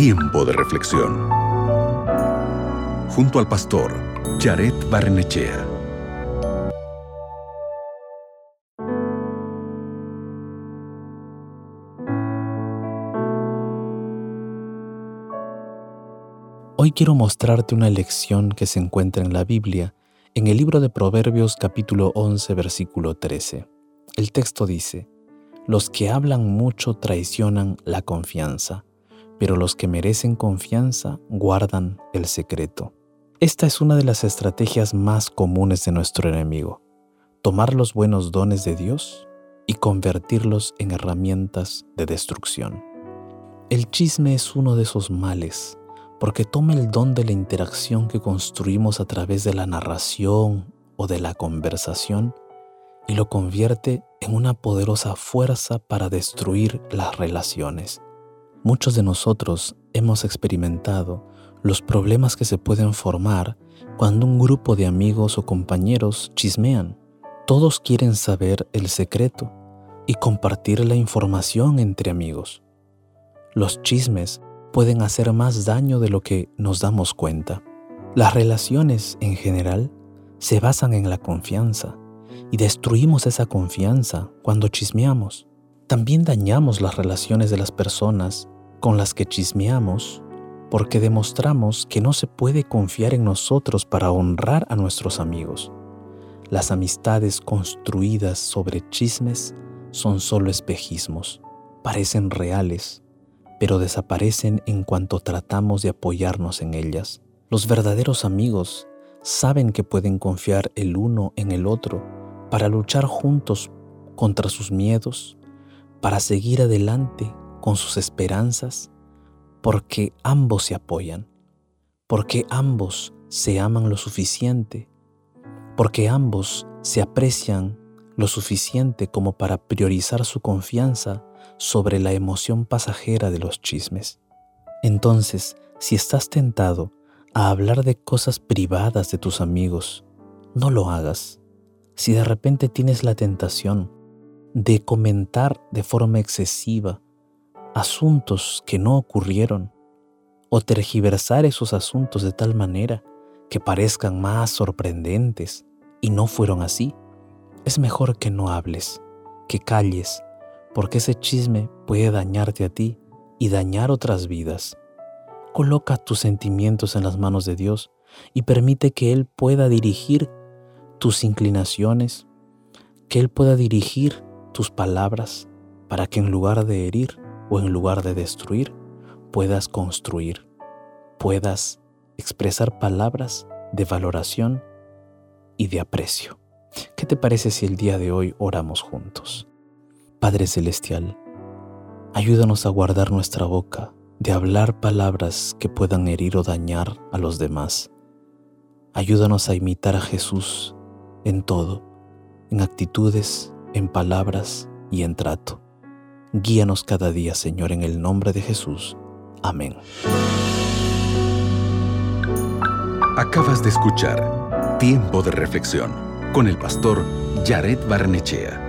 Tiempo de reflexión. Junto al pastor Jared Barnechea. Hoy quiero mostrarte una lección que se encuentra en la Biblia, en el libro de Proverbios capítulo 11 versículo 13. El texto dice, Los que hablan mucho traicionan la confianza, pero los que merecen confianza guardan el secreto. Esta es una de las estrategias más comunes de nuestro enemigo, tomar los buenos dones de Dios y convertirlos en herramientas de destrucción. El chisme es uno de esos males porque toma el don de la interacción que construimos a través de la narración o de la conversación y lo convierte en una poderosa fuerza para destruir las relaciones. Muchos de nosotros hemos experimentado los problemas que se pueden formar cuando un grupo de amigos o compañeros chismean. Todos quieren saber el secreto y compartir la información entre amigos. Los chismes pueden hacer más daño de lo que nos damos cuenta. Las relaciones en general se basan en la confianza y destruimos esa confianza cuando chismeamos. También dañamos las relaciones de las personas con las que chismeamos porque demostramos que no se puede confiar en nosotros para honrar a nuestros amigos. Las amistades construidas sobre chismes son solo espejismos, parecen reales, pero desaparecen en cuanto tratamos de apoyarnos en ellas. Los verdaderos amigos saben que pueden confiar el uno en el otro para luchar juntos contra sus miedos, para seguir adelante con sus esperanzas, porque ambos se apoyan, porque ambos se aman lo suficiente, porque ambos se aprecian lo suficiente como para priorizar su confianza sobre la emoción pasajera de los chismes. Entonces, si estás tentado a hablar de cosas privadas de tus amigos, no lo hagas. Si de repente tienes la tentación de comentar de forma excesiva asuntos que no ocurrieron, o tergiversar esos asuntos de tal manera que parezcan más sorprendentes y no fueron así, es mejor que no hables, que calles porque ese chisme puede dañarte a ti y dañar otras vidas. Coloca tus sentimientos en las manos de Dios y permite que Él pueda dirigir tus inclinaciones, que Él pueda dirigir tus palabras para que en lugar de herir o en lugar de destruir, puedas construir, puedas expresar palabras de valoración y de aprecio. ¿Qué te parece si el día de hoy oramos juntos? Padre Celestial, ayúdanos a guardar nuestra boca de hablar palabras que puedan herir o dañar a los demás. Ayúdanos a imitar a Jesús en todo, en actitudes, en palabras y en trato. Guíanos cada día, Señor, en el nombre de Jesús. Amén. Acabas de escuchar Tiempo de Reflexión con el pastor Jared Barnechea.